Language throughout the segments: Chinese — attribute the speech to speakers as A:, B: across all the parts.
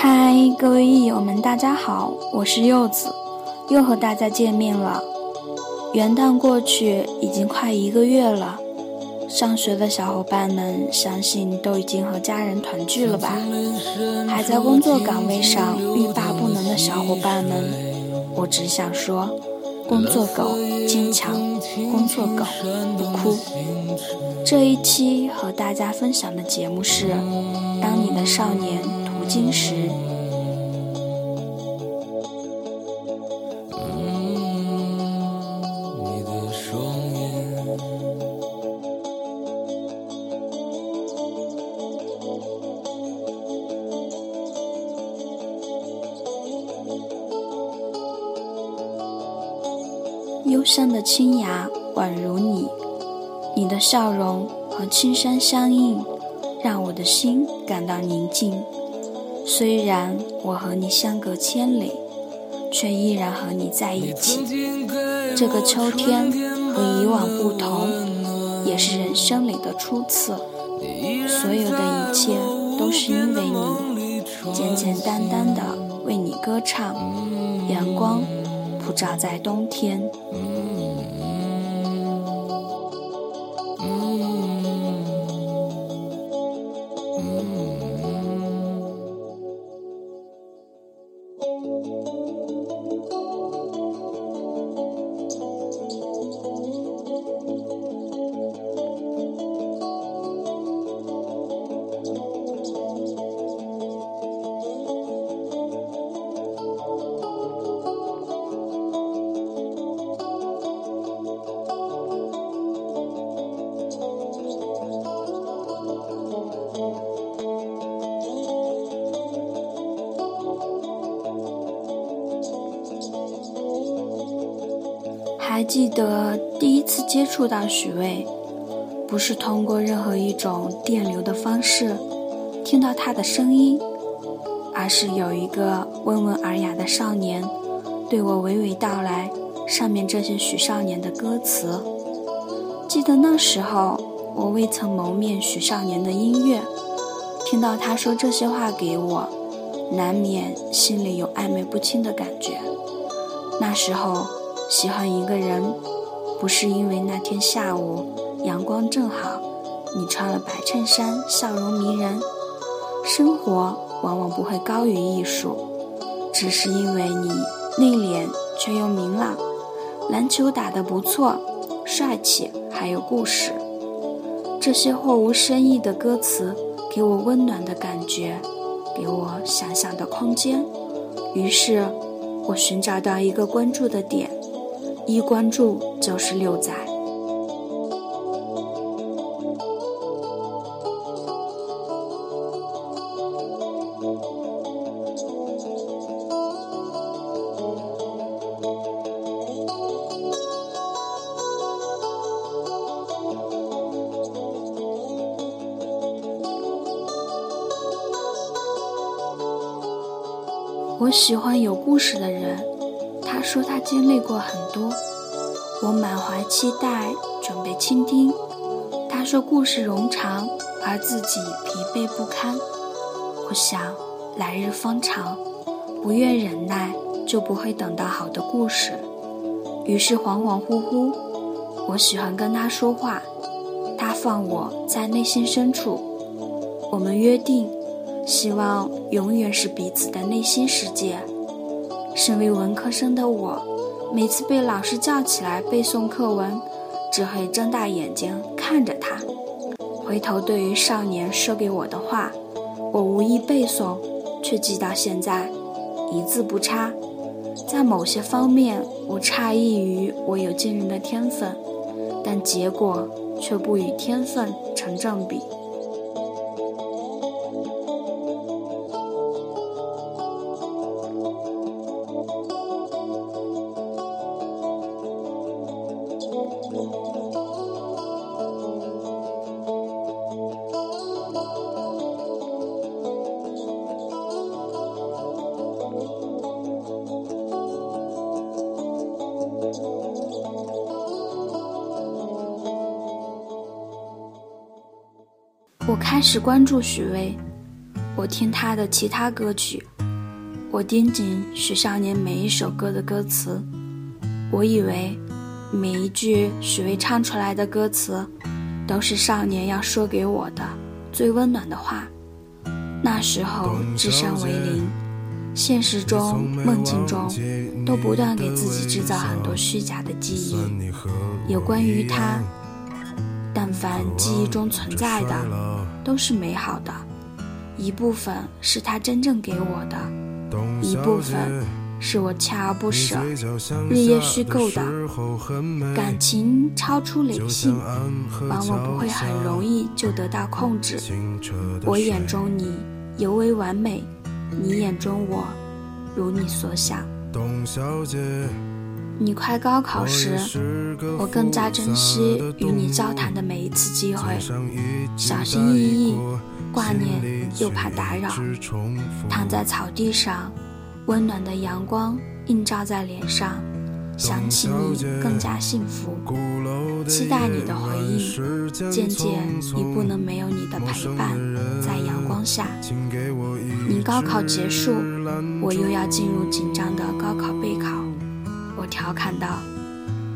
A: 嗨，各位益友们，大家好，我是柚子，又和大家见面了。元旦过去已经快一个月了，上学的小伙伴们相信都已经和家人团聚了吧？还在工作岗位上欲罢不能的小伙伴们，我只想说，工作狗坚强，工作狗不哭。这一期和大家分享的节目是：当你的少年途经时。忧伤的青芽宛如你，你的笑容和青山相映，让我的心感到宁静。虽然我和你相隔千里，却依然和你在一起。这个秋天和以往不同，也是人生里的初次。所有的一切都是因为你，简简单单的为你歌唱，阳光。普照在冬天。还记得第一次接触到许巍，不是通过任何一种电流的方式听到他的声音，而是有一个温文尔雅的少年对我娓娓道来上面这些许少年的歌词。记得那时候我未曾谋面许少年的音乐，听到他说这些话给我，难免心里有暧昧不清的感觉。那时候。喜欢一个人，不是因为那天下午阳光正好，你穿了白衬衫，笑容迷人。生活往往不会高于艺术，只是因为你内敛却又明朗，篮球打得不错，帅气还有故事。这些或无深意的歌词，给我温暖的感觉，给我想象的空间。于是，我寻找到一个关注的点。一关注就是六载。我喜欢有故事的人。他说他经历过很多，我满怀期待，准备倾听。他说故事冗长，而自己疲惫不堪。我想来日方长，不愿忍耐，就不会等到好的故事。于是恍恍惚惚，我喜欢跟他说话，他放我在内心深处。我们约定，希望永远是彼此的内心世界。身为文科生的我，每次被老师叫起来背诵课文，只会睁大眼睛看着他。回头对于少年说给我的话，我无意背诵，却记到现在，一字不差。在某些方面，我诧异于我有惊人的天分，但结果却不与天分成正比。我开始关注许巍，我听他的其他歌曲，我盯紧许少年每一首歌的歌词，我以为每一句许巍唱出来的歌词，都是少年要说给我的最温暖的话。那时候智商为零，现实中、梦境中，都不断给自己制造很多虚假的记忆，有关于他。但凡记忆中存在的，都是美好的，一部分是他真正给我的。一部分是我锲而不舍、日夜虚构的感情，超出理性，往往不会很容易就得到控制。我眼中你尤为完美，你眼中我如你所想。你快高考时，我更加珍惜与你交谈的每一次机会，小心翼翼，挂念又怕打扰，躺在草地上。温暖的阳光映照在脸上，想起你更加幸福，期待你的回应。渐渐已不能没有你的陪伴，在阳光下。你高考结束，我又要进入紧张的高考调侃道：“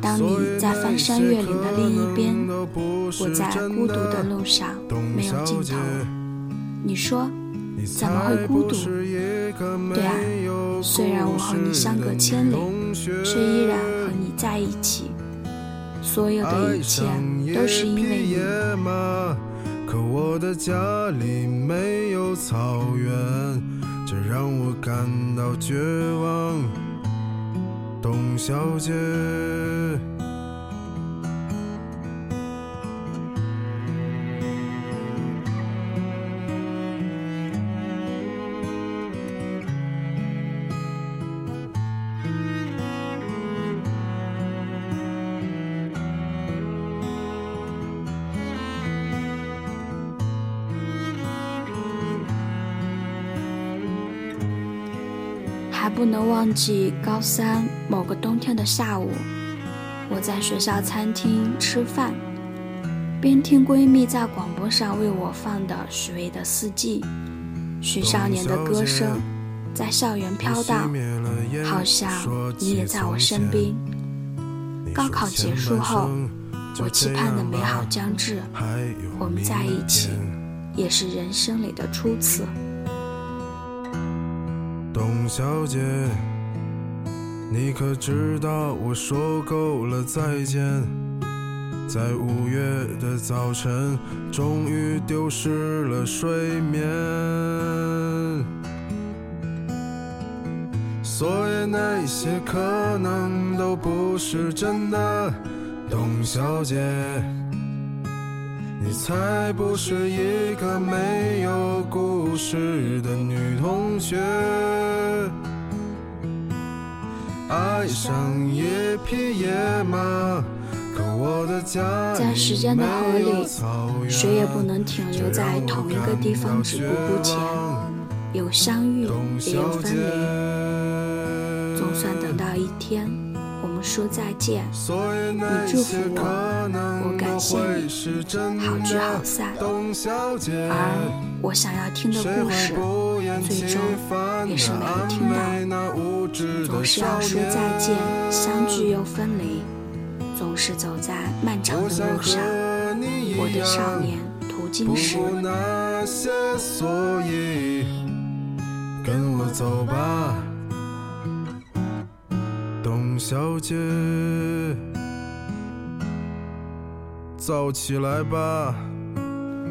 A: 当你在翻山越岭的另一边，我在孤独的路上没有尽头。”你说。怎么会孤独？对啊，虽然我和你相隔千里，却依然和你在一起。所有的一切都是因为你。可我的家里没有草原，这让我感到绝望，董小姐。还不能忘记高三某个冬天的下午，我在学校餐厅吃饭，边听闺蜜在广播上为我放的许巍的《四季》，许少年的歌声在校园飘荡，好像你也在我身边。高考结束后，我期盼的美好将至，我们在一起，也是人生里的初次。董小姐，你可知道我说够了再见？在五月的早晨，终于丢失了睡眠。所以那些可能都不是真的，董小姐。你才不是一个没有故事的女同学。爱上一匹野马，可我的家在时间的河里，谁也不能停留在同一个地方止步不前。有相遇，也有分离，总算等到一天。我们说再见，你祝福我，我感谢你，好聚好散。而我想要听的故事，最终也是没有听到。总是要说再见，相聚又分离，总是走在漫长的路上。我的少年途经时，跟我走吧。董小姐，早起来吧。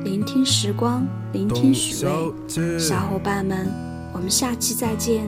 A: 聆听时光，聆听许巍，小伙伴们，我们下期再见。